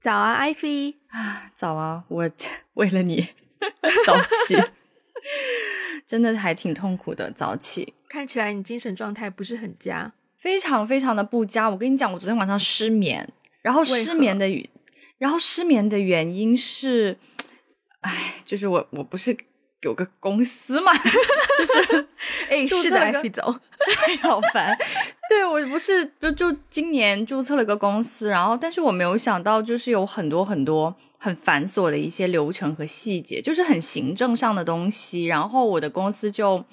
早啊，艾菲啊，早啊！我 为了你 早起，真的还挺痛苦的。早起，看起来你精神状态不是很佳，非常非常的不佳。我跟你讲，我昨天晚上失眠，然后失眠的，然后失眠的原因是，哎，就是我我不是。有个公司嘛，就是哎，是的，艾走，好烦。对我不是就就今年注册了个公司，然后但是我没有想到，就是有很多很多很繁琐的一些流程和细节，就是很行政上的东西。然后我的公司就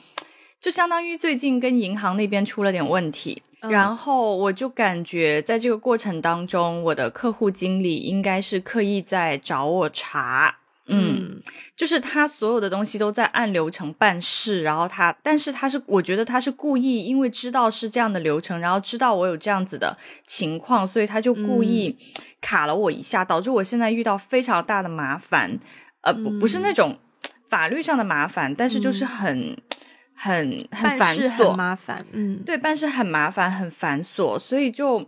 就相当于最近跟银行那边出了点问题，然后我就感觉在这个过程当中，我的客户经理应该是刻意在找我茬。嗯，就是他所有的东西都在按流程办事，然后他，但是他是，我觉得他是故意，因为知道是这样的流程，然后知道我有这样子的情况，所以他就故意卡了我一下，导致我现在遇到非常大的麻烦，呃，不不是那种法律上的麻烦，但是就是很很很繁琐，麻烦，嗯，对，办事很麻烦，很繁琐，所以就。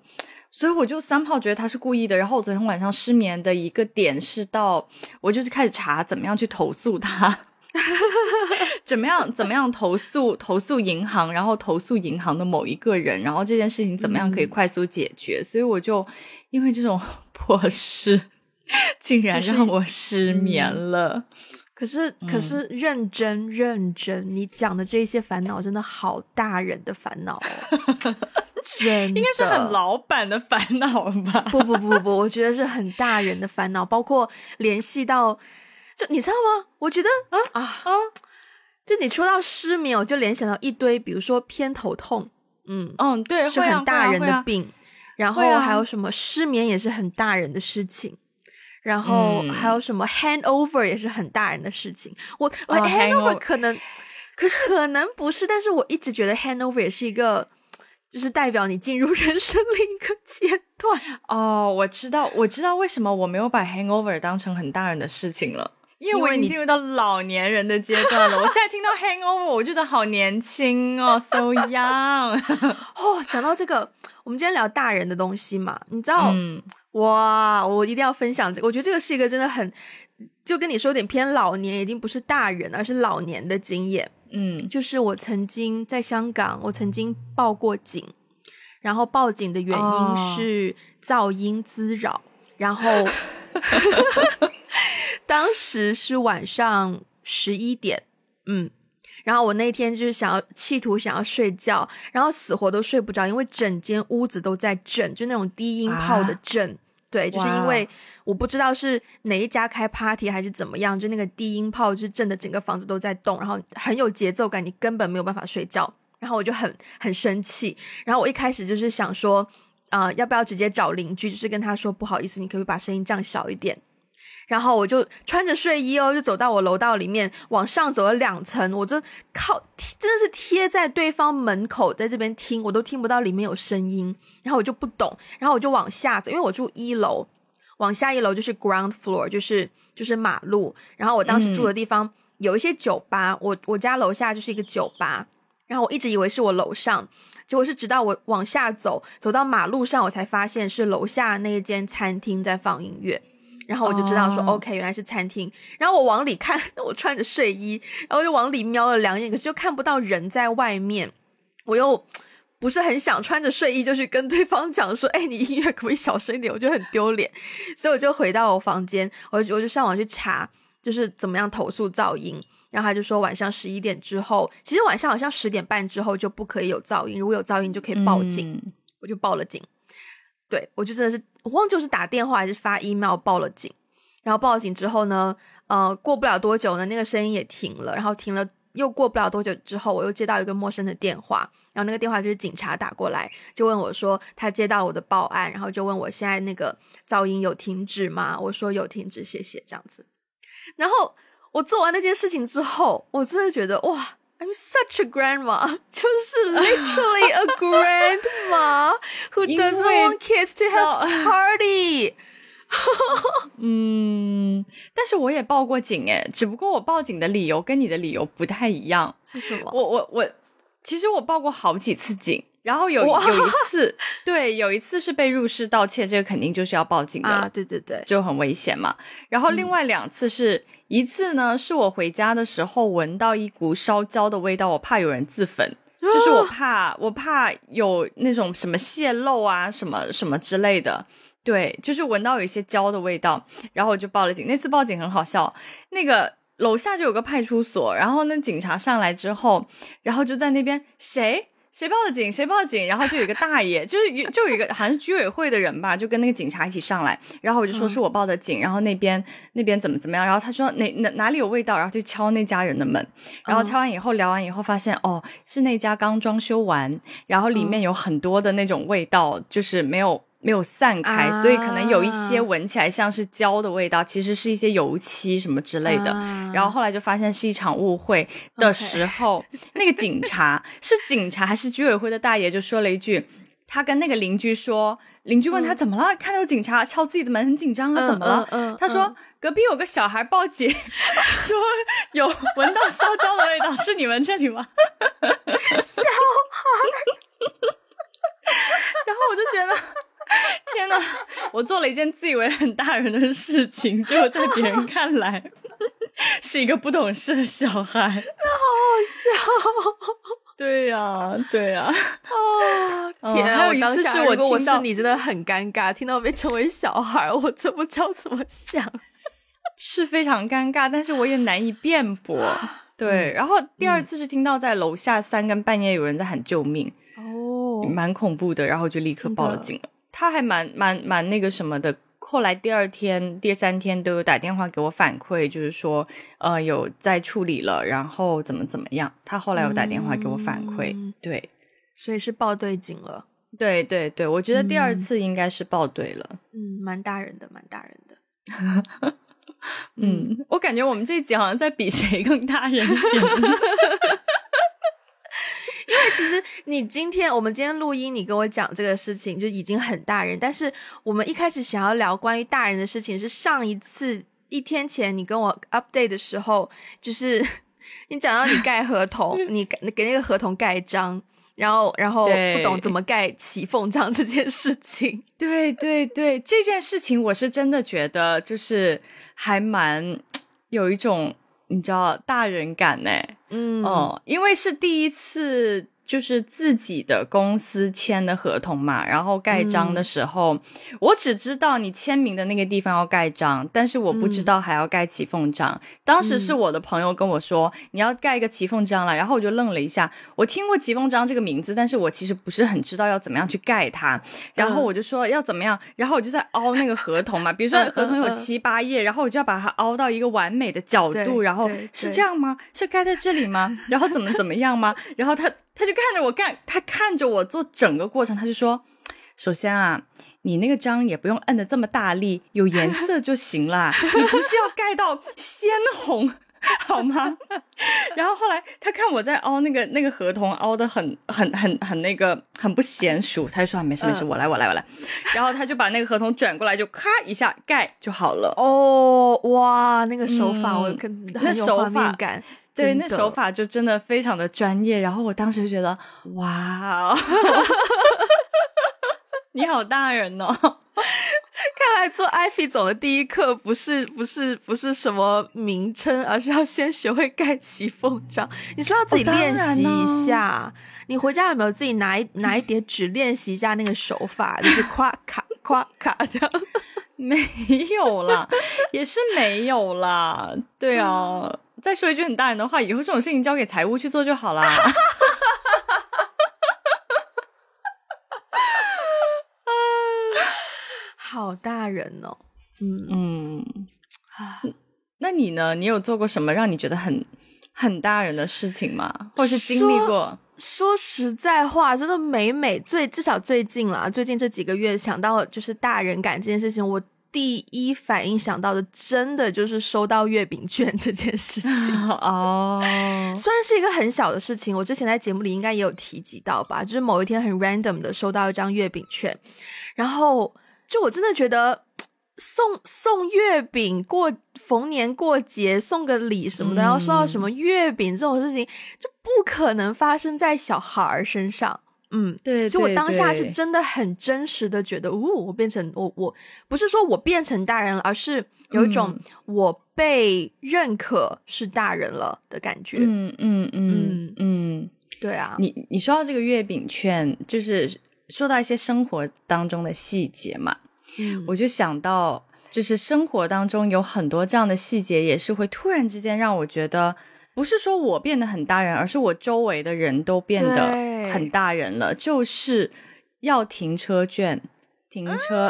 所以我就三炮觉得他是故意的，然后我昨天晚上失眠的一个点是到我就是开始查怎么样去投诉他，怎么样怎么样投诉投诉银行，然后投诉银行的某一个人，然后这件事情怎么样可以快速解决？所以我就因为这种 破事，竟然让我失眠了。可是可是认真认真，你讲的这些烦恼真的好大人的烦恼哦。应该是很老板的烦恼吧？不不不不，我觉得是很大人的烦恼，包括联系到，就你知道吗？我觉得啊啊啊！就你说到失眠，我就联想到一堆，比如说偏头痛，嗯嗯，对，是很大人的病。然后还有什么失眠也是很大人的事情，然后还有什么 handover 也是很大人的事情。我我 handover 可能，可是可能不是，但是我一直觉得 handover 也是一个。就是代表你进入 人生另一个阶段哦，我知道，我知道为什么我没有把 hangover 当成很大人的事情了，因为我已经进入到老年人的阶段了。我现在听到 hangover，我觉得好年轻哦，so young。哦，讲到这个，我们今天聊大人的东西嘛，你知道，哇，我一定要分享这个，我觉得这个是一个真的很，就跟你说有点偏老年，已经不是大人，而是老年的经验。嗯，就是我曾经在香港，我曾经报过警，然后报警的原因是噪音滋扰，然后 当时是晚上十一点，嗯，然后我那天就是想要企图想要睡觉，然后死活都睡不着，因为整间屋子都在震，就那种低音炮的震。对，就是因为我不知道是哪一家开 party 还是怎么样，就那个低音炮就震的整个房子都在动，然后很有节奏感，你根本没有办法睡觉。然后我就很很生气，然后我一开始就是想说，啊，要不要直接找邻居，就是跟他说不好意思，你可不可以把声音降小一点？然后我就穿着睡衣哦，就走到我楼道里面，往上走了两层，我就靠，真的是贴在对方门口，在这边听，我都听不到里面有声音。然后我就不懂，然后我就往下走，因为我住一楼，往下一楼就是 ground floor，就是就是马路。然后我当时住的地方有一些酒吧，我我家楼下就是一个酒吧。然后我一直以为是我楼上，结果是直到我往下走，走到马路上，我才发现是楼下那一间餐厅在放音乐。然后我就知道说，OK，原来是餐厅。然后我往里看，我穿着睡衣，然后就往里瞄了两眼，可是又看不到人在外面。我又不是很想穿着睡衣就去跟对方讲说，哎，你音乐可不可以小声一点？我觉得很丢脸，所以我就回到我房间，我我就上网去查，就是怎么样投诉噪音。然后他就说，晚上十一点之后，其实晚上好像十点半之后就不可以有噪音，如果有噪音就可以报警。我就报了警。对，我就真的是，我忘记是打电话还是发 email 报了警，然后报了警之后呢，呃，过不了多久呢，那个声音也停了，然后停了，又过不了多久之后，我又接到一个陌生的电话，然后那个电话就是警察打过来，就问我说他接到我的报案，然后就问我现在那个噪音有停止吗？我说有停止，谢谢，这样子。然后我做完那件事情之后，我真的觉得哇。I'm such a grandma，就是 literally a grandma who doesn't want kids to have party。嗯，但是我也报过警哎，只不过我报警的理由跟你的理由不太一样。是什么？我我我其实我报过好几次警，然后有有一次，对，有一次是被入室盗窃，这个肯定就是要报警的，啊，对对对，就很危险嘛。然后另外两次是一次呢，是我回家的时候闻到一股烧焦的味道，我怕有人自焚，就是我怕我怕有那种什么泄漏啊，什么什么之类的。对，就是闻到有一些焦的味道，然后我就报了警。那次报警很好笑，那个楼下就有个派出所，然后那警察上来之后，然后就在那边谁？谁报的警，谁报的警，然后就有一个大爷，就是有就有一个好像是居委会的人吧，就跟那个警察一起上来，然后我就说是我报的警，然后那边那边怎么怎么样，然后他说哪哪哪里有味道，然后就敲那家人的门，然后敲完以后聊完以后发现哦是那家刚装修完，然后里面有很多的那种味道，就是没有。没有散开，所以可能有一些闻起来像是胶的味道，其实是一些油漆什么之类的。然后后来就发现是一场误会的时候，那个警察是警察还是居委会的大爷就说了一句，他跟那个邻居说，邻居问他怎么了，看到警察敲自己的门很紧张啊，怎么了？他说隔壁有个小孩报警，说有闻到烧焦的味道，是你们这里吗？小孩，然后我就觉得。天哪！我做了一件自以为很大人的事情，结果在别人看来是一个不懂事的小孩，那好好笑。对呀，对呀。啊！天啊！当下如果我是你，真的很尴尬。听到被称为小孩，我真不知道怎么想，是非常尴尬，但是我也难以辩驳。对，然后第二次是听到在楼下三更半夜有人在喊救命，哦，蛮恐怖的，然后就立刻报了警了。他还蛮蛮蛮那个什么的，后来第二天、第三天都有打电话给我反馈，就是说，呃，有在处理了，然后怎么怎么样。他后来有打电话给我反馈，对，所以是报对警了。对对对，我觉得第二次应该是报对了。嗯，蛮大人的，蛮大人的。嗯，我感觉我们这一集好像在比谁更大人。因为其实你今天我们今天录音，你跟我讲这个事情就已经很大人。但是我们一开始想要聊关于大人的事情，是上一次一天前你跟我 update 的时候，就是 你讲到你盖合同，你给那个合同盖章，然后然后不懂怎么盖起缝章这件事情。对对对，这件事情我是真的觉得就是还蛮有一种你知道大人感呢。嗯哦，因为是第一次。就是自己的公司签的合同嘛，然后盖章的时候，我只知道你签名的那个地方要盖章，但是我不知道还要盖骑缝章。当时是我的朋友跟我说你要盖一个骑缝章了，然后我就愣了一下。我听过骑缝章这个名字，但是我其实不是很知道要怎么样去盖它。然后我就说要怎么样，然后我就在凹那个合同嘛，比如说合同有七八页，然后我就要把它凹到一个完美的角度，然后是这样吗？是盖在这里吗？然后怎么怎么样吗？然后他。他就看着我干，他看着我做整个过程，他就说：“首先啊，你那个章也不用摁的这么大力，有颜色就行了，你不需要盖到鲜红，好吗？” 然后后来他看我在凹那个那个合同，凹的很很很很那个很不娴熟，他就说：“没事没事，我来我来我来。”然后他就把那个合同转过来，就咔一下盖就好了。哦，哇，那个手法我跟那手法感。对，那手法就真的非常的专业。然后我当时就觉得，哇，你好大人哦！看来做艾菲总的第一课不是不是不是什么名称，而是要先学会盖起缝章。你说要自己练习一下，你回家有没有自己拿一拿一叠纸练习一下那个手法？就是夸卡夸卡这样？没有啦，也是没有啦。对啊。再说一句很大人的话，以后这种事情交给财务去做就好啦。好大人哦，嗯嗯啊，那你呢？你有做过什么让你觉得很很大人的事情吗？或是经历过？说实在话，真的每每最至少最近啦，最近这几个月想到就是大人感这件事情，我。第一反应想到的，真的就是收到月饼券这件事情 哦。虽然是一个很小的事情，我之前在节目里应该也有提及到吧，就是某一天很 random 的收到一张月饼券，然后就我真的觉得送送月饼过逢年过节送个礼什么的，然后收到什么月饼这种事情，就不可能发生在小孩儿身上。嗯，对，所以我当下是真的很真实的觉得，哦，我变成我我不是说我变成大人了，而是有一种嗯。我被认可是大人了的感觉。嗯嗯嗯嗯，对啊，你你说到这个月饼券，就是说到一些生活当中的细节嘛，嗯。我就想到，就是生活当中有很多这样的细节，也是会突然之间让我觉得，不是说我变得很大人，而是我周围的人都变得很大人了。就是要停车券，停车，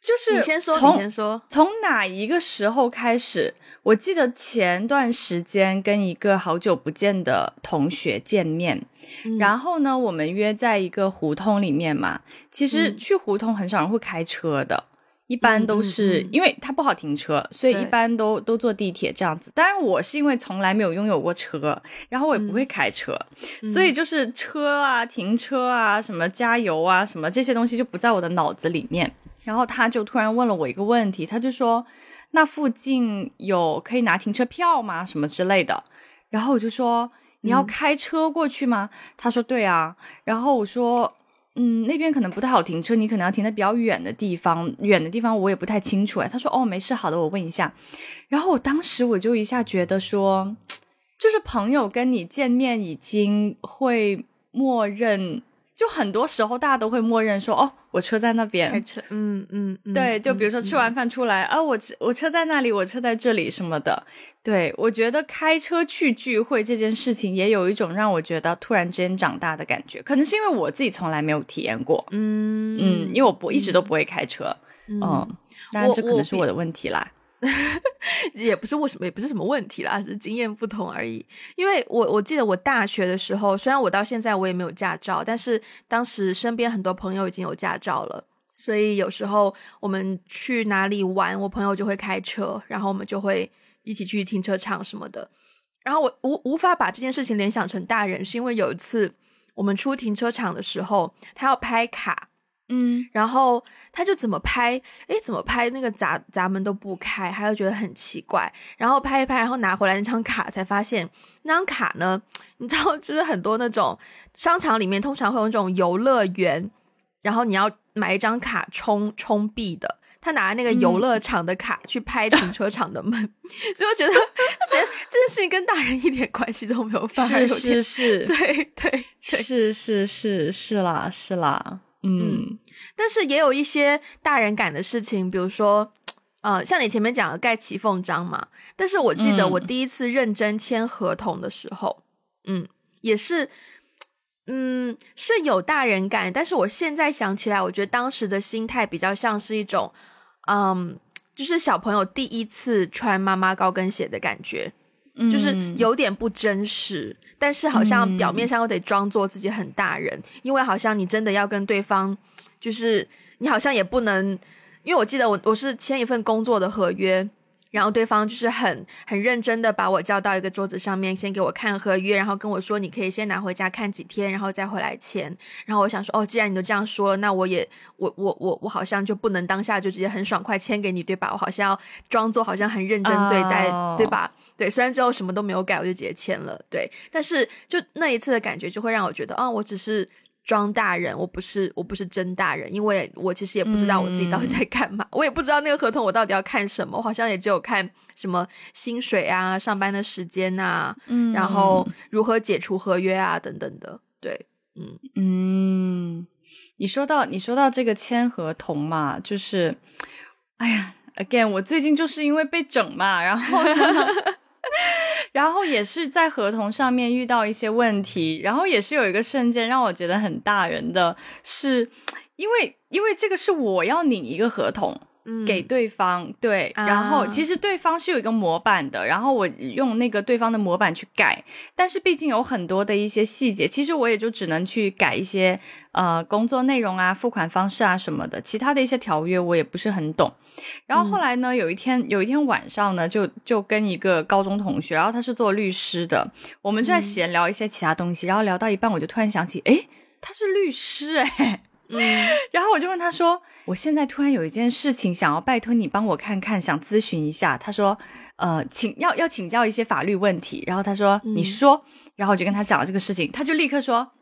就是你先说，从你先说。从哪一个时候开始？我记得前段时间跟一个好久不见的同学见面，嗯然后呢，我们约在一个胡同里面嘛。其实嗯去胡同很少人会开车的，一般都是、因为它不好停车，所以一般都都坐地铁这样子。当然，我是因为从来没有拥有过车，然后我也不会开车，嗯所以就是车啊、停车啊、什么加油啊、什么这些东西就不在我的脑子里面。然后他就突然问了我一个问题，他就说：“那附近有可以拿停车票吗？什么之类的？”然后我就说：“你要嗯开车过去吗？”他说：“对啊。”然后我说：“嗯，那边可能不太好停车，你可能要停在比较远的地方，远的地方我也不太清楚。”哎，他说：“哦，没事，好的，我问一下。”然后我当时我就一下觉得说，就是朋友跟你见面已经会默认，就很多时候大家都会默认说：“哦，我车在那边。”开车，嗯嗯嗯，对，就比如说嗯吃完饭出来，啊，我我车在那里，我车在这里什么的。对我觉得开车去聚会这件事情，也有一种让我觉得突然之间长大的感觉。可能是因为我自己从来没有体验过，嗯嗯，因为我不一直都不会开车，嗯嗯，当然这可能是我的问题啦。也不是为什么，也不是什么问题啦，只是经验不同而已。因为我我记得我大学的时候，虽然我到现在我也没有驾照，但是当时身边很多朋友已经有驾照了，所以有时候我们去哪里玩，我朋友就会开车，然后我们就会一起去停车场什么的。然后我无无法把这件事情联想成大人，是因为有一次我们出停车场的时候，他要拍卡，嗯然后他就怎么拍，诶，怎么拍那个闸闸门都不开，他就觉得很奇怪。然后拍一拍，然后拿回来那张卡，才发现那张卡呢，你知道，就是很多那种商场里面通常会有那种游乐园，然后你要买一张卡充充币的。他拿那个游乐场的卡去拍停车场的门，所以我觉得，他觉得这件事情跟大人一点关系都没有，反而是有点是是，对对对。是是是是啦是啦，嗯但是也有一些大人感的事情，比如说，呃，像你前面讲的盖骑缝章嘛。但是我记得嗯我第一次认真签合同的时候，嗯也是，嗯，是有大人感。但是我现在想起来，我觉得当时的心态比较像是一种，嗯，就是小朋友第一次穿妈妈高跟鞋的感觉。嗯，就是有点不真实，但是好像表面上又得装作自己很大人，因为好像你真的要跟对方，就是你好像也不能，因为我记得我我是签一份工作的合约。然后对方就是很很认真的把我叫到一个桌子上面，先给我看合约，然后跟我说你可以先拿回家看几天，然后再回来签。然后我想说，哦，既然你都这样说，那我也我我我我好像就不能当下就直接很爽快签给你，对吧？我好像要装作好像很认真对待，哦对吧？对，虽然最后什么都没有改，我就直接签了，对。但是就那一次的感觉，就会让我觉得，哦，我只是装大人，我不是我不是真大人，因为我其实也不知道我自己到底在干嘛，我也不知道那个合同我到底要看什么，我好像也只有看什么薪水啊、上班的时间啊，嗯然后如何解除合约啊等等的，对，嗯。嗯，你说到你说到这个签合同嘛，就是，哎呀，again，我最近就是因为被整嘛，然后呢 然后也是在合同上面遇到一些问题，然后也是有一个瞬间让我觉得很大人的是，因为因为这个是我要拧一个合同，给对方，对，啊然后其实对方是有一个模板的，然后我用那个对方的模板去改，但是毕竟有很多的一些细节，其实我也就只能去改一些呃工作内容啊、付款方式啊什么的，其他的一些条约我也不是很懂。然后后来呢，有一天有一天晚上呢，就就跟一个高中同学，然后他是做律师的，我们就在闲聊一些其他东西，然后聊到一半，我就突然想起，诶，他是律师诶。嗯 然后我就问他说：“我现在突然有一件事情想要拜托你帮我看看，想咨询一下。”他说：“呃，请要要请教一些法律问题。然后他说：“嗯你说。”然后我就跟他讲了这个事情，他就立刻说：“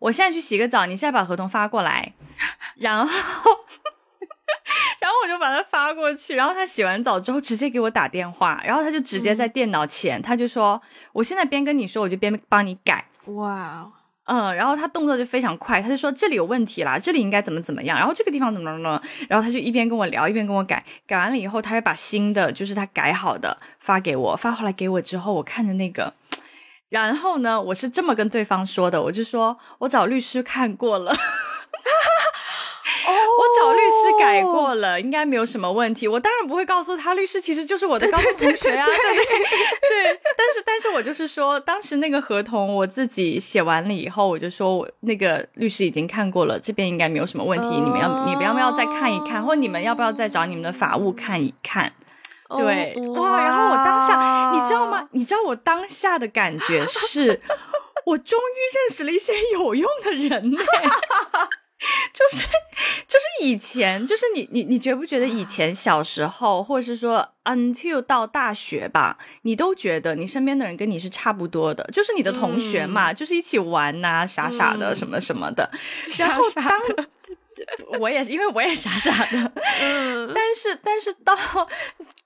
我现在去洗个澡，你现在把合同发过来。”然后。然后我就把他发过去，然后他洗完澡之后直接给我打电话，然后他就直接在电脑前，他就说：“我现在边跟你说，我就边帮你改。”哇，嗯，然后他动作就非常快，他就说这里有问题啦，这里应该怎么怎么样，然后这个地方怎么怎么，然后他就一边跟我聊，一边跟我改，改完了以后，他又把新的，就是他改好的发给我，发回来给我之后，我看着那个，然后呢，我是这么跟对方说的，我就说我找律师看过了。改过了，应该没有什么问题。我当然不会告诉他，律师其实就是我的高中同学啊，对对对。但是，但是我就是说，当时那个合同我自己写完了以后，我就说我那个律师已经看过了，这边应该没有什么问题。你们要，你们要不要再看一看，或者你们要不要再找你们的法务看一看？对，哇！然后我当下，你知道吗？你知道我当下的感觉是，我终于认识了一些有用的人呢。就是就是以前，就是你你你觉不觉得以前小时候，或者是说 until 到大学吧，你都觉得你身边的人跟你是差不多的，就是你的同学嘛，就是一起玩呐、傻傻的什么什么的。然后当我也是，因为我也傻傻的，嗯，但是但是到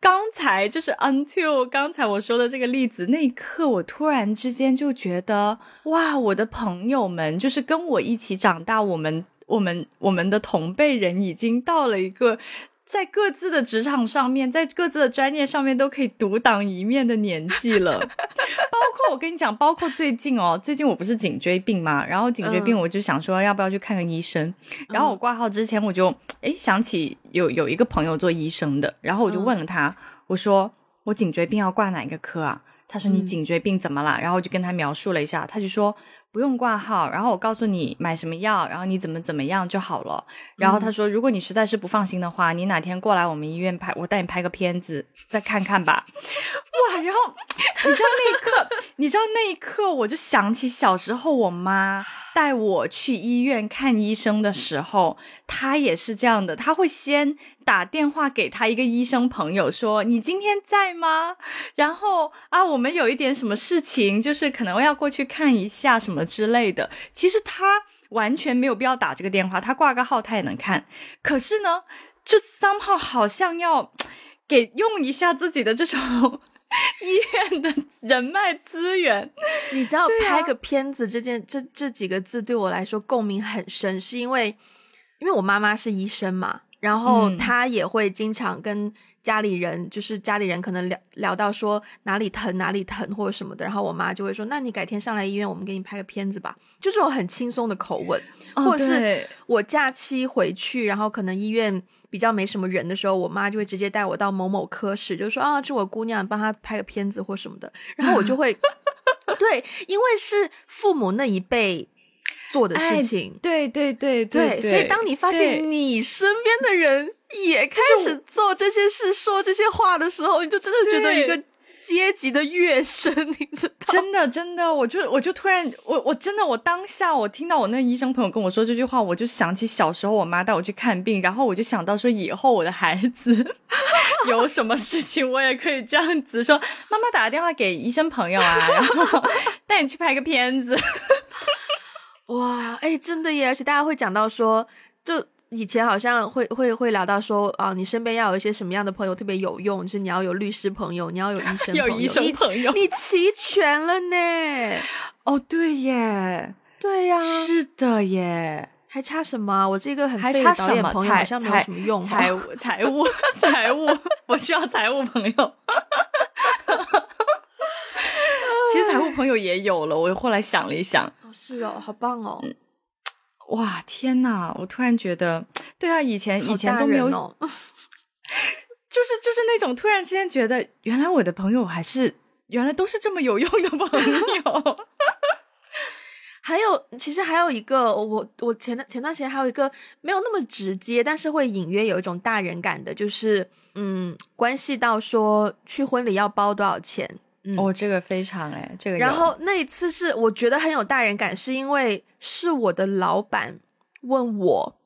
刚才就是 until 刚才我说的这个例子那一刻，我突然之间就觉得哇，我的朋友们就是跟我一起长大，我们。我们我们的同辈人已经到了一个在各自的职场上面，在各自的专业上面都可以独当一面的年纪了。包括我跟你讲，包括最近哦，最近我不是颈椎病嘛，然后颈椎病我就想说要不要去看个医生。然后我挂号之前我就诶想起有有一个朋友做医生的，然后我就问了他，我说我颈椎病要挂哪个科啊？他说你颈椎病怎么了？然后我就跟他描述了一下，他就说。不用挂号，然后我告诉你买什么药，然后你怎么怎么样就好了。然后他说，如果你实在是不放心的话，你哪天过来我们医院拍，我带你拍个片子，再看看吧。哇！然后你知道那一刻，你知道那一刻，我就想起小时候我妈带我去医院看医生的时候，他也是这样的，他会先打电话给他一个医生朋友说：“你今天在吗？”然后啊，我们有一点什么事情，就是可能要过去看一下什么。之类的，其实他完全没有必要打这个电话，他挂个号他也能看。可是呢，就三号好像要给用一下自己的这种 医院的人脉资源。你知道拍个片子这件这这几个字对我来说共鸣很深，是因为因为我妈妈是医生嘛，然后她也会经常跟。家里人就是家里人，可能聊聊到说哪里疼哪里疼或者什么的，然后我妈就会说：“那你改天上来医院，我们给你拍个片子吧。”就这种很轻松的口吻，或者是我假期回去，然后可能医院比较没什么人的时候，我妈就会直接带我到某某科室，就说：“啊，这我姑娘，帮她拍个片子或什么的。”然后我就会 对，因为是父母那一辈。做的事情，对对对对，所以当你发现你身边的人也开始做这些事、说这些话的时候，你就真的觉得一个阶级的跃升，你知道？真的真的，我就我就突然，我我真的我当下我听到我那医生朋友跟我说这句话，我就想起小时候我妈带我去看病，然后我就想到说以后我的孩子 有什么事情，我也可以这样子说，妈妈打个电话给医生朋友啊，然后带你去拍个片子。哇，哎，真的耶！而且大家会讲到说，就以前好像会会会聊到说，啊，你身边要有一些什么样的朋友特别有用，就是你要有律师朋友，你要有医生有医生朋友，你齐全了呢。哦，对耶，对呀，是的耶，还差什么？我这个很还差什么？好像没有什么用。财务，财务，财务，我需要财务朋友。其实财务朋友也有了，我后来想了一想，哦，是哦，好棒哦，哇，天呐！我突然觉得，对啊，以前以前都没有，就是就是那种突然之间觉得，原来我的朋友还是原来都是这么有用的朋友。还有，其实还有一个，我我前段前段时间还有一个没有那么直接，但是会隐约有一种大人感的，就是嗯，关系到说去婚礼要包多少钱。哦，这个非常哎，这个。然后那一次是我觉得很有大人感，是因为是我的老板问我，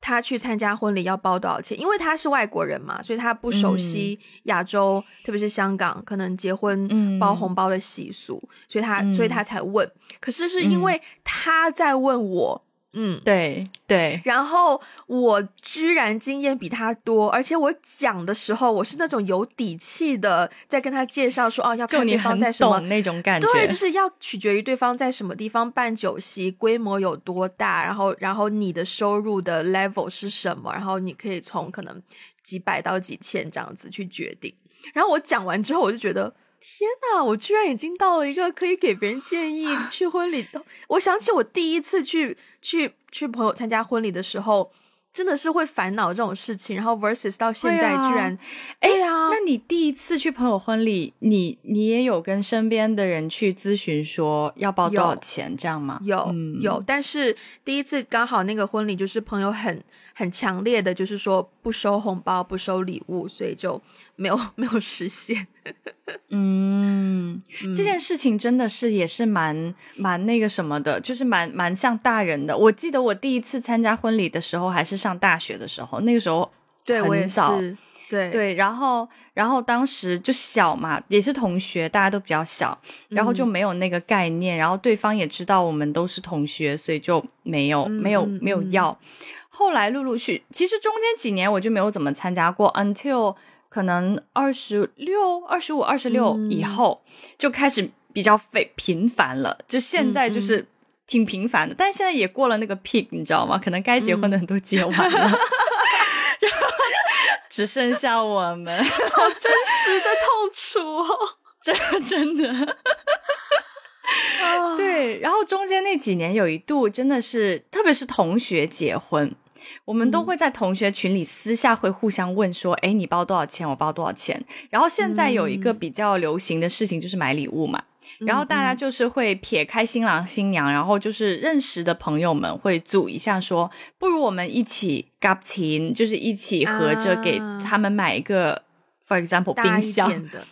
他去参加婚礼要包多少钱，因为他是外国人嘛，所以他不熟悉亚洲，特别是香港可能结婚包红包的习俗，所以他所以他才问。可是是因为他在问我。嗯，对对，然后我居然经验比他多，而且我讲的时候，我是那种有底气的，在跟他介绍说，哦，要看对方在什么那种感觉，对，就是要取决于对方在什么地方办酒席，规模有多大，然后然后你的收入的 level 是什么，然后你可以从可能几百到几千这样子去决定。然后我讲完之后，我就觉得。天呐，我居然已经到了一个可以给别人建议去婚礼的。我想起我第一次去去去朋友参加婚礼的时候。真的是会烦恼这种事情，然后 versus 到现在居然，哎呀，那你第一次去朋友婚礼，你你也有跟身边的人去咨询说要包多少钱这样吗？有有，但是第一次刚好那个婚礼就是朋友很很强烈的，就是说不收红包不收礼物，所以就没有 没有实现。嗯，这件事情真的是也是蛮蛮那个什么的，就是蛮蛮像大人的。我记得我第一次参加婚礼的时候，还是上大学的时候，那个时候很早，对对。然后然后当时就小嘛，也是同学，大家都比较小，然后就没有那个概念。然后对方也知道我们都是同学，所以就没有没有没有要。后来陆陆续，其实中间几年我就没有怎么参加过，until。可能二十六、二十五、二十六以后就开始比较费频繁了，就现在就是挺频繁的，但现在也过了那个 peak，你知道吗？可能该结婚的人都结完了，然后 只剩下我们，好真实的痛楚。哦，真真的。对，然后中间那几年有一度真的是，特别是同学结婚。我们都会在同学群里私下会互相问说：“哎，你包多少钱？我包多少钱？”然后现在有一个比较流行的事情就是买礼物嘛，然后大家就是会撇开新郎新娘，然后就是认识的朋友们会组一下说：“不如我们一起夹钱，就是一起合着给他们买一个，for example，冰箱的，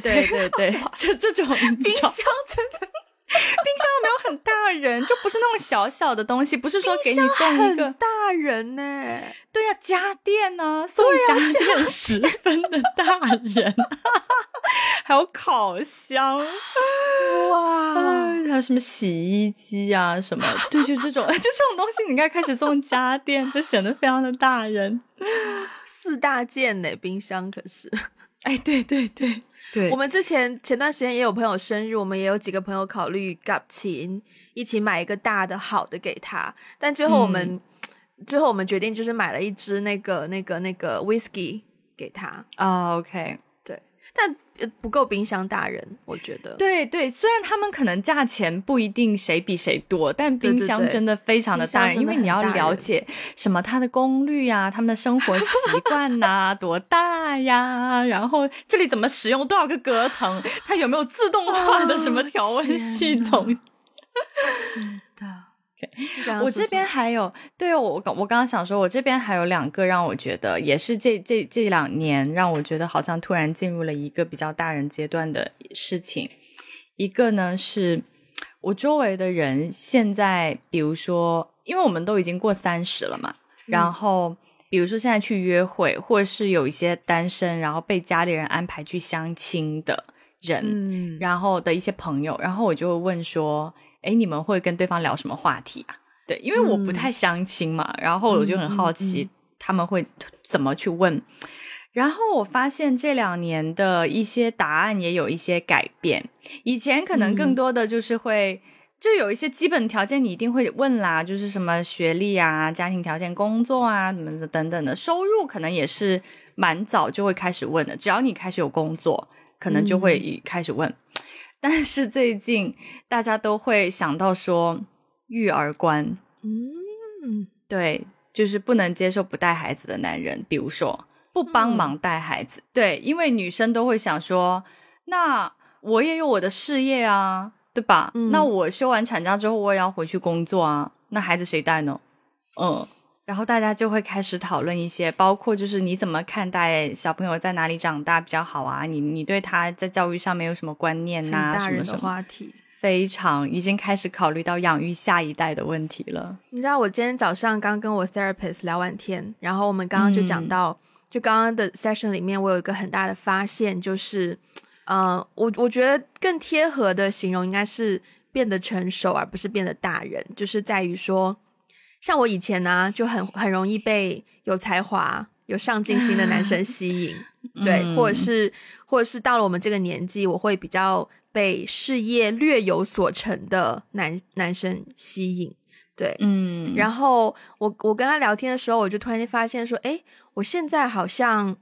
对对对，就这种冰箱真的。”冰箱没有很大人，就不是那种小小的东西，不是说给你送一个大人呢？对呀，家电呢，送家电十分的大人，还有烤箱，哇，还有什么洗衣机啊什么？对，就这种，就这种东西，你应该开始送家电，就显得非常的大人。四大件呢，冰箱可是。哎，对对对对，我们之前前段时间也有朋友生日，我们也有几个朋友考虑搞琴，一起买一个大的好的给他，但最后我们 最后我们决定就是买了一支那个那个那个 whisky 给他。啊，OK，对，但。不够冰箱大人，我觉得。对对，虽然他们可能价钱不一定谁比谁多，但冰箱真的非常的大人，因为你要了解什么它的功率呀，他们的生活习 惯呐，多大呀，然后这里怎么使用多少个隔层，它有没有自动化的什么调温系统？是的。我这边还有，对我我我刚刚想说，我这边还有两个让我觉得也是这这这两年让我觉得好像突然进入了一个比较大人阶段的事情。一个呢是我周围的人现在，比如说，因为我们都已经过三十了嘛，然后比如说现在去约会，或者是有一些单身，然后被家里人安排去相亲的人，然后的一些朋友，然后我就会问说。哎，你们会跟对方聊什么话题啊？对，因为我不太相亲嘛，然后我就很好奇他们会怎么去问。然后我发现这两年的一些答案也有一些改变。以前可能更多的就是会，就有一些基本条件你一定会问啦，就是什么学历啊、家庭条件、工作啊什么的等等的，收入可能也是蛮早就会开始问的。只要你开始有工作，可能就会开始问。但是最近大家都会想到说育儿观，嗯，对，就是不能接受不带孩子的男人，比如说不帮忙带孩子，对，因为女生都会想说，那我也有我的事业啊，对吧？那我休完产假之后我也要回去工作啊，那孩子谁带呢？嗯。然后大家就会开始讨论一些，包括就是你怎么看待小朋友在哪里长大比较好啊？你你对他在教育上面有什么观念呐？大人的话题非常已经开始考虑到养育下一代的问题了。你知道，我今天早上刚跟我 therapist 聊完天，然后我们刚刚就讲到，就刚刚的 session 里面，我有一个很大的发现，就是，呃，我我觉得更贴合的形容应该是变得成熟，而不是变得大人，就是在于说，像我以前呢，就很很容易被有才华、有上进心的男生吸引，对，或者是或者是到了我们这个年纪，我会比较。被事业略有所成的男男生吸引，对，嗯，然后我我跟他聊天的时候，我就突然间发现说，哎，我现在好像，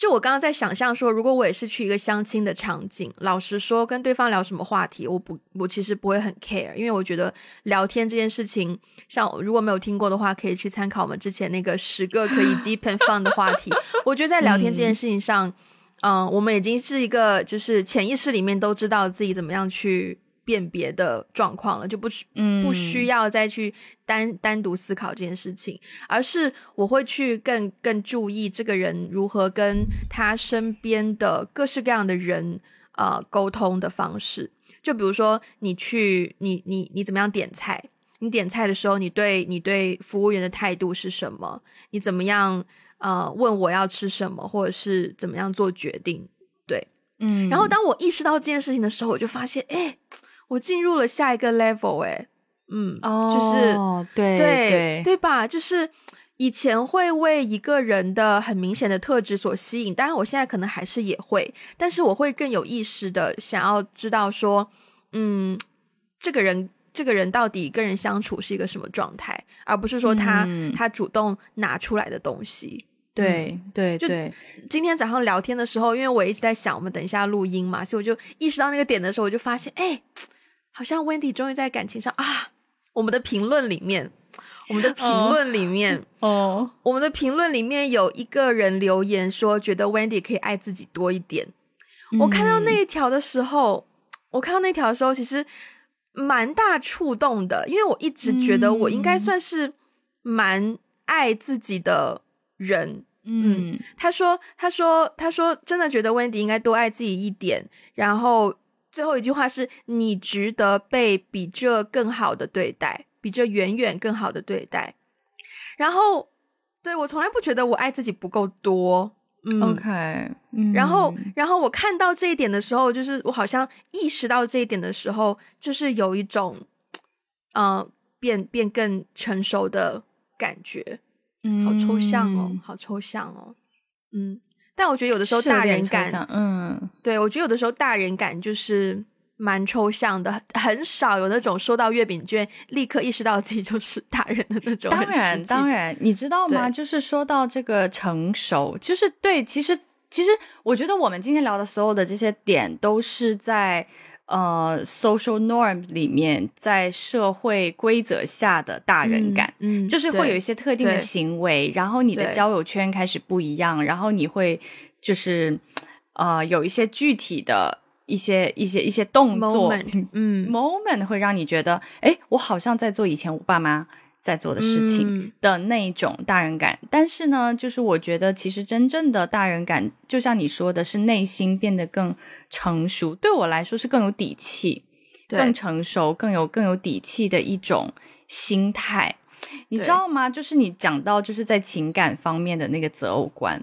就我刚刚在想象说，如果我也是去一个相亲的场景，老实说，跟对方聊什么话题，我不，我其实不会很 care，因为我觉得聊天这件事情，像如果没有听过的话，可以去参考我们之前那个十个可以 deep and fun 的话题。我觉得在聊天这件事情上。嗯，我们已经是一个就是潜意识里面都知道自己怎么样去辨别的状况了，就不需不需要再去单单独思考这件事情，而是我会去更更注意这个人如何跟他身边的各式各样的人呃沟通的方式。就比如说你去你你你怎么样点菜？你点菜的时候，你对你对服务员的态度是什么？你怎么样？呃，问我要吃什么，或者是怎么样做决定，对，嗯。然后当我意识到这件事情的时候，我就发现，哎，我进入了下一个 level，哎，嗯，哦，就是对对对吧？就是以前会为一个人的很明显的特质所吸引，当然我现在可能还是也会，但是我会更有意识的想要知道说，嗯，这个人这个人到底跟人相处是一个什么状态，而不是说他他主动拿出来的东西。对对对，今天早上聊天的时候，因为我一直在想我们等一下录音嘛，所以我就意识到那个点的时候，我就发现，哎，好像 Wendy 终于在感情上啊，我们的评论里面，我们的评论里面，哦，我们的评论里面有一个人留言说，觉得 Wendy 可以爱自己多一点。我看到那一条的时候，我看到那条的时候，其实蛮大触动的，因为我一直觉得我应该算是蛮爱自己的。人，嗯，他说，他说，他说，真的觉得 Wendy 应该多爱自己一点。然后最后一句话是：你值得被比这更好的对待，比这远远更好的对待。然后，对我从来不觉得我爱自己不够多。嗯，OK，然后，然后我看到这一点的时候，就是我好像意识到这一点的时候，就是有一种，嗯，变变更成熟的感觉。嗯，好抽象哦，好抽象哦，嗯，但我觉得有的时候大人感，嗯，对我觉得有的时候大人感就是蛮抽象的，很少有那种收到月饼券立刻意识到自己就是大人的那种。当然，当然，你知道吗？就是说到这个成熟，就是对，其实，其实我觉得我们今天聊的所有的这些点都是在。呃，social norm 里面，在社会规则下的大人感，嗯，就是会有一些特定的行为，然后你的交友圈开始不一样，然后你会就是呃，有一些具体的一些一些一些动作，嗯，moment 会让你觉得，哎，我好像在做以前我爸妈。在做的事情的那种大人感，但是呢，就是我觉得其实真正的大人感，就像你说的，是内心变得更成熟。对我来说是更有底气、更成熟、更有更有底气的一种心态。你知道吗？就是你讲到就是在情感方面的那个择偶观，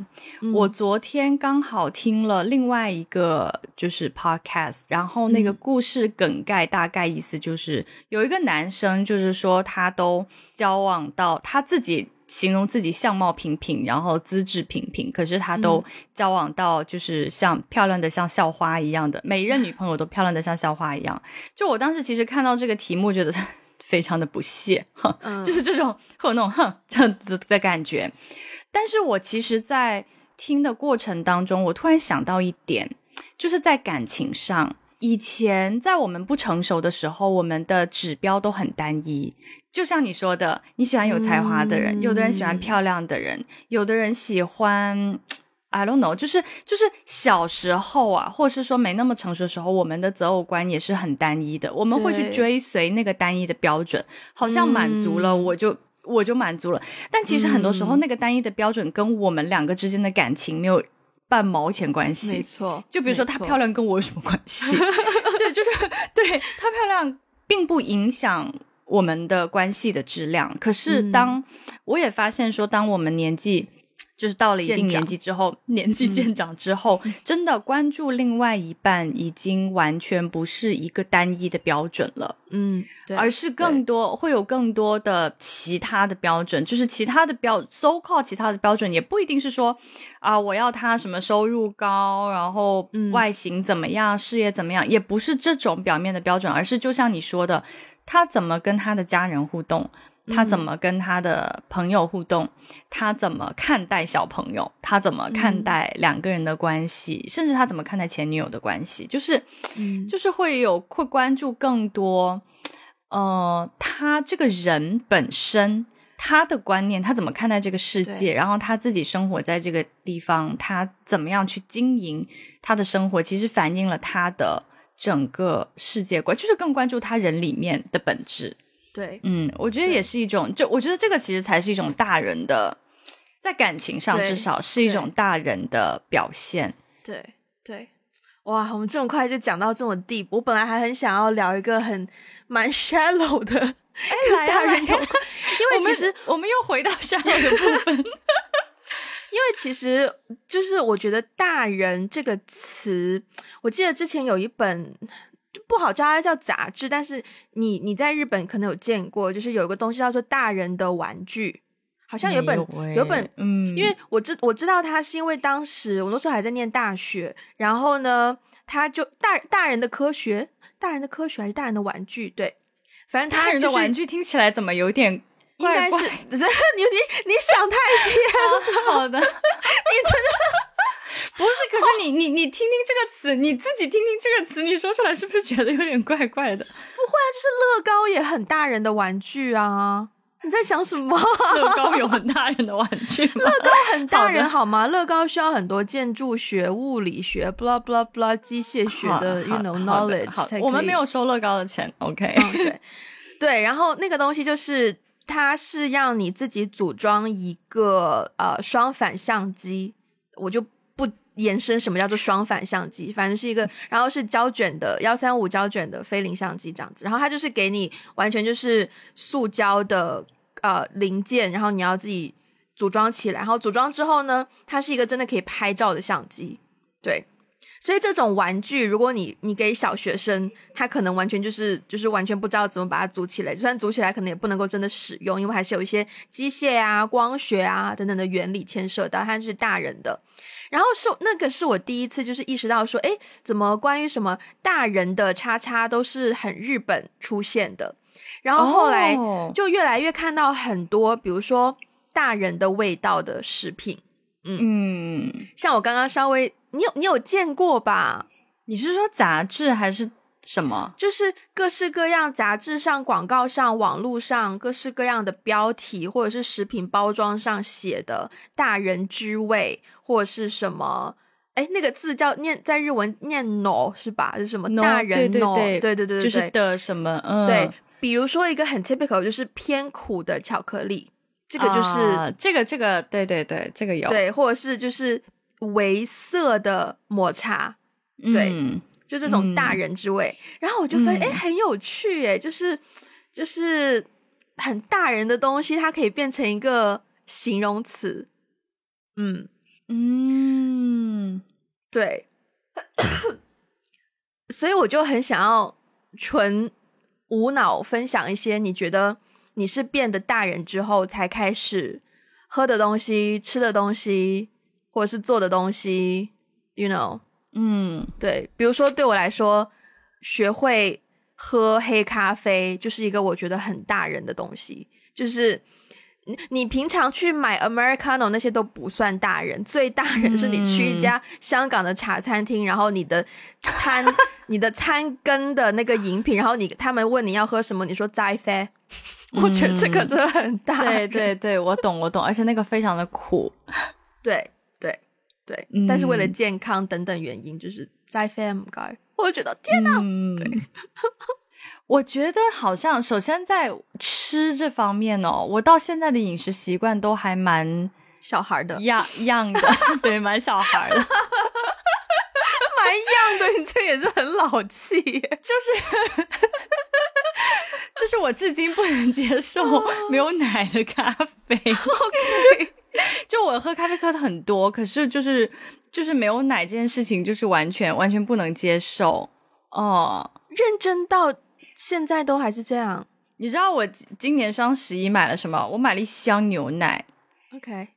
我昨天刚好听了另外一个就是 podcast，然后那个故事梗概大概意思就是有一个男生，就是说他都交往到他自己形容自己相貌平平，然后资质平平，可是他都交往到就是像漂亮的像校花一样的每一任女朋友都漂亮的像校花一样。就我当时其实看到这个题目，觉得。非常的不屑，哼，就是这种会有那种哼这样子的感觉。但是我其实，在听的过程当中，我突然想到一点，就是在感情上，以前在我们不成熟的时候，我们的指标都很单一。就像你说的，你喜欢有才华的人，有的人喜欢漂亮的人，有的人喜欢。I don't know，就是就是小时候啊，或是说没那么成熟的时候，我们的择偶观也是很单一的。我们会去追随那个单一的标准，好像满足了我就我就满足了。但其实很多时候，那个单一的标准跟我们两个之间的感情没有半毛钱关系。没错，就比如说她漂亮跟我有什么关系？对，就是对她漂亮并不影响我们的关系的质量。可是当我也发现说，当我们年纪。就是到了一定年纪之后，年纪渐长之后，真的关注另外一半已经完全不是一个单一的标准了，嗯，对而是更多会有更多的其他的标准，就是其他的标，so call 其他的标准，也不一定是说啊，我要他什么收入高，然后外形怎么样，事业怎么样，也不是这种表面的标准，而是就像你说的，他怎么跟他的家人互动。他怎么跟他的朋友互动？他怎么看待小朋友？他怎么看待两个人的关系？甚至他怎么看待前女友的关系？就是，就是会有会关注更多，呃，他这个人本身他的观念，他怎么看待这个世界？然后他自己生活在这个地方，他怎么样去经营他的生活？其实反映了他的整个世界观，就是更关注他人里面的本质。对，嗯，我觉得也是一种，就我觉得这个其实才是一种大人的，在感情上至少是一种大人的表现。对对，哇，我们这么快就讲到这么地，我本来还很想要聊一个很蛮 shallow 的，哎，大人，因为其实我们又回到 shallow 的部分，因为其实就是我觉得“大人”这个词，我记得之前有一本。不好叫它叫杂志，但是你你在日本可能有见过，就是有一个东西叫做大人的玩具，好像有本有本，嗯，因为我知我知道它是因为当时我那时候还在念大学，然后呢，他就大大人的科学，大人的科学还是大人的玩具，对，反正大人的玩具听起来怎么有点应该是 你你你想太偏，好的，你真的。不是，可是你你你听听这个词，你自己听听这个词，你说出来是不是觉得有点怪怪的？不会啊，就是乐高也很大人的玩具啊！你在想什么？乐高有很大人的玩具吗？乐高很大人好吗？乐高需要很多建筑学、物理学、blah blah blah 机械学的，you know knowledge 好我们没有收乐高的钱，OK？对对，然后那个东西就是它是让你自己组装一个呃双反相机，我就。延伸什么叫做双反相机？反正是一个，然后是胶卷的幺三五胶卷的菲林相机这样子。然后它就是给你完全就是塑胶的呃零件，然后你要自己组装起来。然后组装之后呢，它是一个真的可以拍照的相机。对，所以这种玩具，如果你你给小学生，他可能完全就是就是完全不知道怎么把它组起来。就算组起来，可能也不能够真的使用，因为还是有一些机械啊、光学啊等等的原理牵涉到。它是大人的。然后是那个是我第一次就是意识到说，哎，怎么关于什么大人的叉叉都是很日本出现的，然后后来就越来越看到很多，比如说大人的味道的食品，嗯，像我刚刚稍微，你有你有见过吧？你是说杂志还是？什么？就是各式各样杂志上、广告上、网络上各式各样的标题，或者是食品包装上写的“大人之味”或者是什么？哎，那个字叫念在日文念 “no” 是吧？是什么？大人 “no”？对对对对，就是的什么？嗯，对，比如说一个很 typical 就是偏苦的巧克力，这个就是这个这个，对对对，这个有对，或者是就是微涩的抹茶，对。就这种大人之味，然后我就发现，哎，很有趣，哎，就是就是很大人的东西，它可以变成一个形容词，嗯。嗯，对，所以我就很想要纯无脑分享一些，你觉得你是变得大人之后才开始喝的东西、吃的东西，或者是做的东西，you know。嗯，对，比如说对我来说，学会喝黑咖啡就是一个我觉得很大人的东西。就是你你平常去买 Americano 那些都不算大人，最大人是你去一家香港的茶餐厅，然后你的餐你的餐跟的那个饮品，然后你他们问你要喝什么，你说斋啡，我觉得这个真的很大。对对对，我懂我懂，而且那个非常的苦。对。对，但是为了健康等等原因，就是在 fam 该，我觉得天哪！对，我觉得好像首先在吃这方面哦，我到现在的饮食习惯都还蛮小孩的，样样的，对，蛮小孩的，蛮样的。你这也是很老气，就是 就是我至今不能接受没有奶的咖啡。OK，就我喝咖啡喝的很多，可是就是就是没有奶这件事情，就是完全完全不能接受。哦，认真到现在都还是这样。你知道我今年双十一买了什么？我买了一箱牛奶。OK，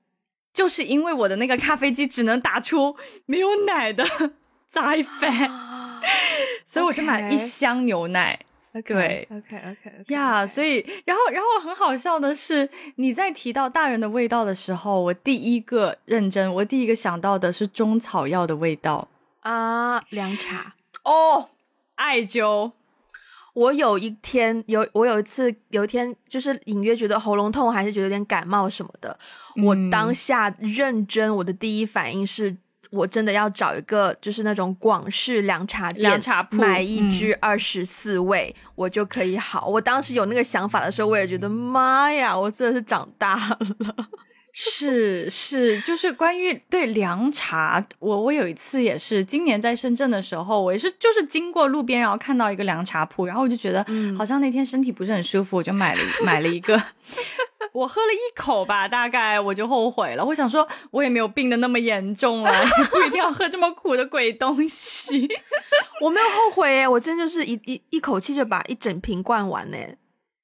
就是因为我的那个咖啡机只能打出没有奶的 栽飞，所以我就买了一箱牛奶。对，OK，OK，呀，所以，然后，然后很好笑的是，你在提到大人的味道的时候，我第一个认真，我第一个想到的是中草药的味道啊，凉茶哦，艾灸。我有一天有，我有一次有一天就是隐约觉得喉咙痛，还是觉得有点感冒什么的。我当下认真，我的第一反应是我真的要找一个就是那种广式凉茶店，凉茶铺买一支二十四味，我就可以好。我当时有那个想法的时候，我也觉得妈呀，我真的是长大了。是是，就是关于对凉茶，我我有一次也是今年在深圳的时候，我也是就是经过路边，然后看到一个凉茶铺，然后我就觉得好像那天身体不是很舒服，我就买了买了一个，我喝了一口吧，大概我就后悔了。我想说，我也没有病的那么严重了，不一定要喝这么苦的鬼东西。我没有后悔耶，我真就是一一一口气就把一整瓶灌完呢。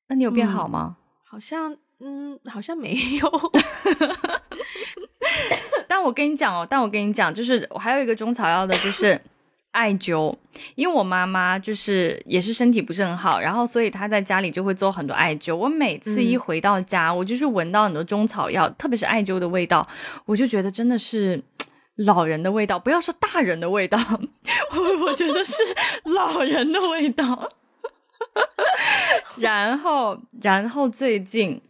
那你有变好吗？好像。嗯，好像没有。但我跟你讲哦，但我跟你讲，就是我还有一个中草药的，就是 艾灸。因为我妈妈就是也是身体不是很好，然后所以她在家里就会做很多艾灸。我每次一回到家，我就是闻到很多中草药，特别是艾灸的味道，我就觉得真的是老人的味道。不要说大人的味道，我我觉得是老人的味道。然后，然后最近。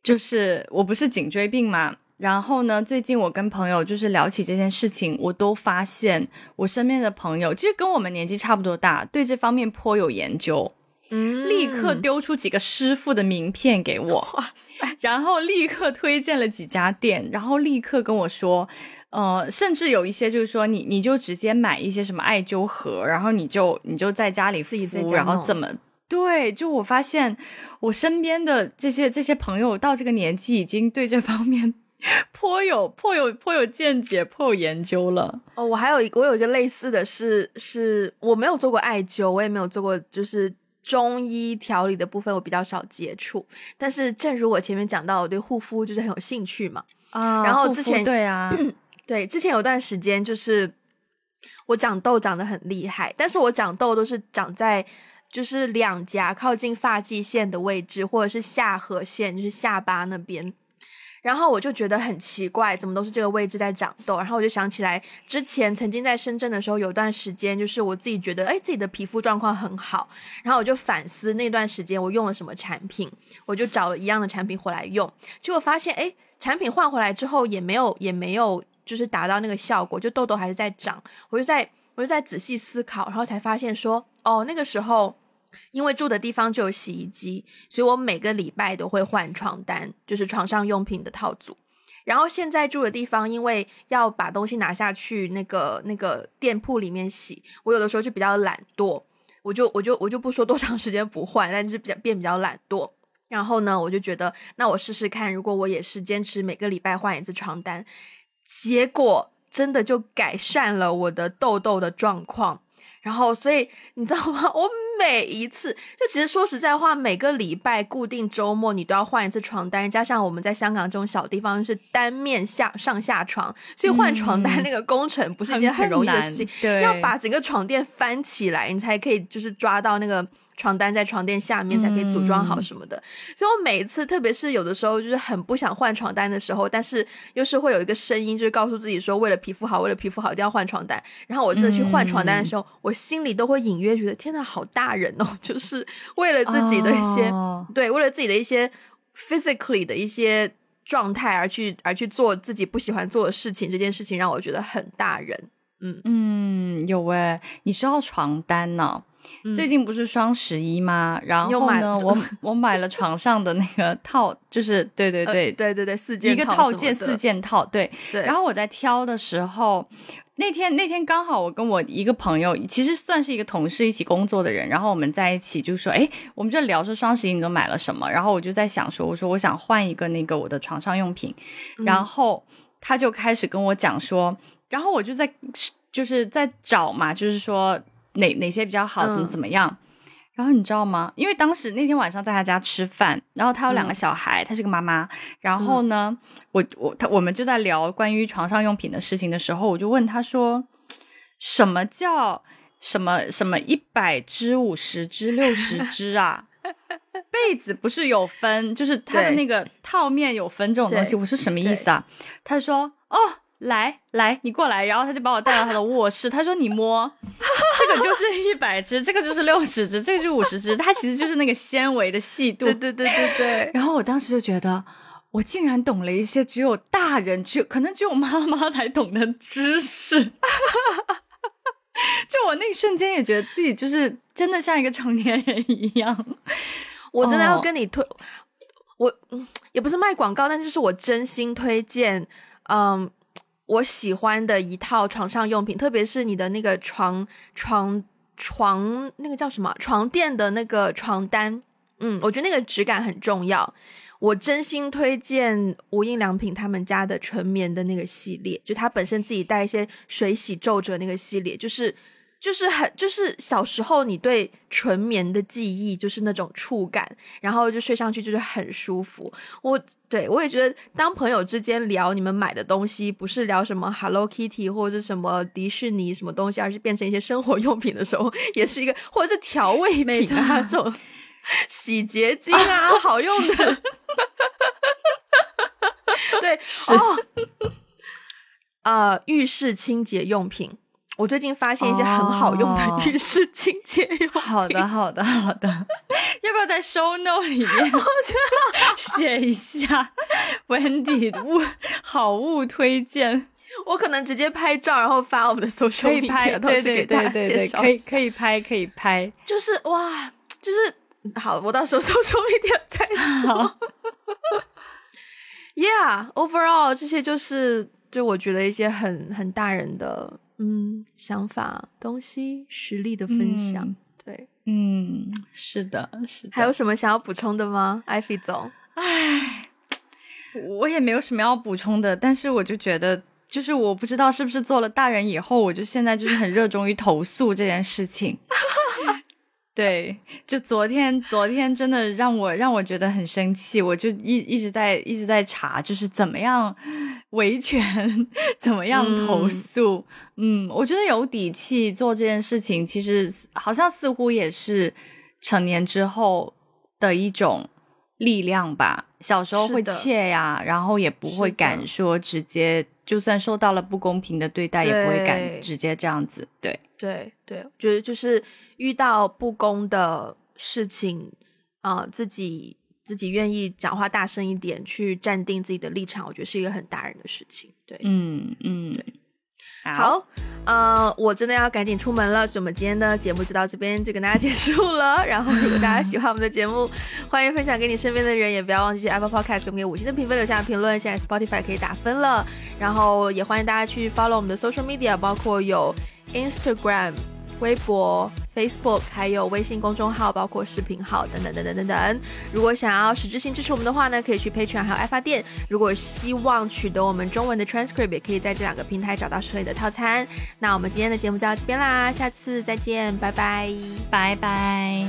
就是我不是颈椎病嘛，然后呢，最近我跟朋友就是聊起这件事情，我都发现我身边的朋友其实跟我们年纪差不多大，对这方面颇有研究，嗯，立刻丢出几个师傅的名片给我，哇塞，然后立刻推荐了几家店，然后立刻跟我说，呃，甚至有一些就是说你你就直接买一些什么艾灸盒，然后你就你就在家里自己敷，然后怎么。对，就我发现，我身边的这些这些朋友到这个年纪，已经对这方面 颇有颇有颇有见解、颇有研究了。哦，我还有一个，我有一个类似的是，是我没有做过艾灸，我也没有做过，就是中医调理的部分，我比较少接触。但是，正如我前面讲到，我对护肤就是很有兴趣嘛。啊，然后之前对啊，对，之前有段时间就是我长痘长得很厉害，但是我长痘都是长在。就是两颊靠近发际线的位置，或者是下颌线，就是下巴那边。然后我就觉得很奇怪，怎么都是这个位置在长痘。然后我就想起来，之前曾经在深圳的时候，有段时间就是我自己觉得，哎，自己的皮肤状况很好。然后我就反思那段时间我用了什么产品，我就找了一样的产品回来用，结果发现，哎，产品换回来之后也没有，也没有就是达到那个效果，就痘痘还是在长。我就在。我就在仔细思考，然后才发现说，哦，那个时候因为住的地方就有洗衣机，所以我每个礼拜都会换床单，就是床上用品的套组。然后现在住的地方，因为要把东西拿下去那个那个店铺里面洗，我有的时候就比较懒惰，我就我就我就不说多长时间不换，但是比较变比较懒惰。然后呢，我就觉得那我试试看，如果我也是坚持每个礼拜换一次床单，结果。真的就改善了我的痘痘的状况，然后所以你知道吗？我每一次就其实说实在话，每个礼拜固定周末你都要换一次床单，加上我们在香港这种小地方是单面下上下床，所以换床单那个工程不是一件很容易的事情，要把整个床垫翻起来，你才可以就是抓到那个。床单在床垫下面才可以组装好什么的，所以我每一次，特别是有的时候，就是很不想换床单的时候，但是又是会有一个声音，就是告诉自己说，为了皮肤好，为了皮肤好，一定要换床单。然后我真的去换床单的时候，我心里都会隐约觉得，天呐，好大人哦！就是为了自己的一些，对，为了自己的一些 physically 的一些状态而去而去做自己不喜欢做的事情，这件事情让我觉得很大人。嗯嗯，有诶，你说到床单呢？最近不是双十一吗？然后呢，我我买了床上的那个套，就是对对对对对对四件一个套件四件套，对对。然后我在挑的时候，那天那天刚好我跟我一个朋友，其实算是一个同事一起工作的人，然后我们在一起就说，哎，我们就聊说双十一你都买了什么？然后我就在想说，我说我想换一个那个我的床上用品，然后他就开始跟我讲说，然后我就在就是在找嘛，就是说。哪哪些比较好？怎么怎么样？然后你知道吗？因为当时那天晚上在他家吃饭，然后他有两个小孩，他是个妈妈。然后呢，我我他我们就在聊关于床上用品的事情的时候，我就问他说：“什么叫什么什么一百只、五十只、六十 只啊？被子不是有分，就是它的那个套面有分这种东西，我是什么意思啊？”他说：“哦。”来来，你过来，然后他就把我带到他的卧室。他说：“你摸，这个就是一百只，这个就是六十只，这个是五十只。它其实就是那个纤维的细度。”对对对对对。然后我当时就觉得，我竟然懂了一些只有大人、去可能只有妈妈才懂的知识。就我那一瞬间也觉得自己就是真的像一个成年人一样。我真的要跟你推，我也不是卖广告，但就是我真心推荐，嗯。我喜欢的一套床上用品，特别是你的那个床床床那个叫什么床垫的那个床单，嗯，我觉得那个质感很重要。我真心推荐无印良品他们家的纯棉的那个系列，就它本身自己带一些水洗皱褶那个系列，就是。就是很，就是小时候你对纯棉的记忆，就是那种触感，然后就睡上去就是很舒服。我对我也觉得，当朋友之间聊你们买的东西，不是聊什么 Hello Kitty 或者是什么迪士尼什么东西，而是变成一些生活用品的时候，也是一个，或者是调味品啊，这种 洗洁精啊，好用的。对哦，呃，浴室清洁用品。我最近发现一些很好用的浴室清洁用品。好的，好的，好的。要不要在 show note 里面写一下 Wendy 物好物推荐？我可能直接拍照，然后发我们的 social media，可以拍，对对对对对，可以可以拍，可以拍。就是哇，就是好，我到时候 social media 再说。Yeah，overall 这些就是就我觉得一些很很大人的。嗯，想法、东西、实力的分享，对，嗯，是的，是的。还有什么想要补充的吗，艾菲总？唉，我也没有什么要补充的，但是我就觉得，就是我不知道是不是做了大人以后，我就现在就是很热衷于投诉这件事情。对，就昨天，昨天真的让我让我觉得很生气，我就一一直在一直在查，就是怎么样维权，怎么样投诉。嗯，我觉得有底气做这件事情，其实好像似乎也是成年之后的一种力量吧。小时候会怯呀，然后也不会敢说直接。就算受到了不公平的对待，也不会敢直接这样子。对对对，觉得就是遇到不公的事情，啊，自己自己愿意讲话大声一点，去站定自己的立场，我觉得是一个很大人的事情。对，嗯嗯。好，呃，我真的要赶紧出门了，所以我们今天的节目就到这边就跟大家结束了。然后，如果大家喜欢我们的节目，欢迎分享给你身边的人，也不要忘记去 Apple Podcast 给我们五星的评分，留下评论。现在 Spotify 可以打分了，然后也欢迎大家去 follow 我们的 social media，包括有 Instagram。微博、Facebook，还有微信公众号，包括视频号等等等等等等。如果想要实质性支持我们的话呢，可以去 Patreon 还有爱发电。如果希望取得我们中文的 transcript，也可以在这两个平台找到适合的套餐。那我们今天的节目就到这边啦，下次再见，拜拜，拜拜。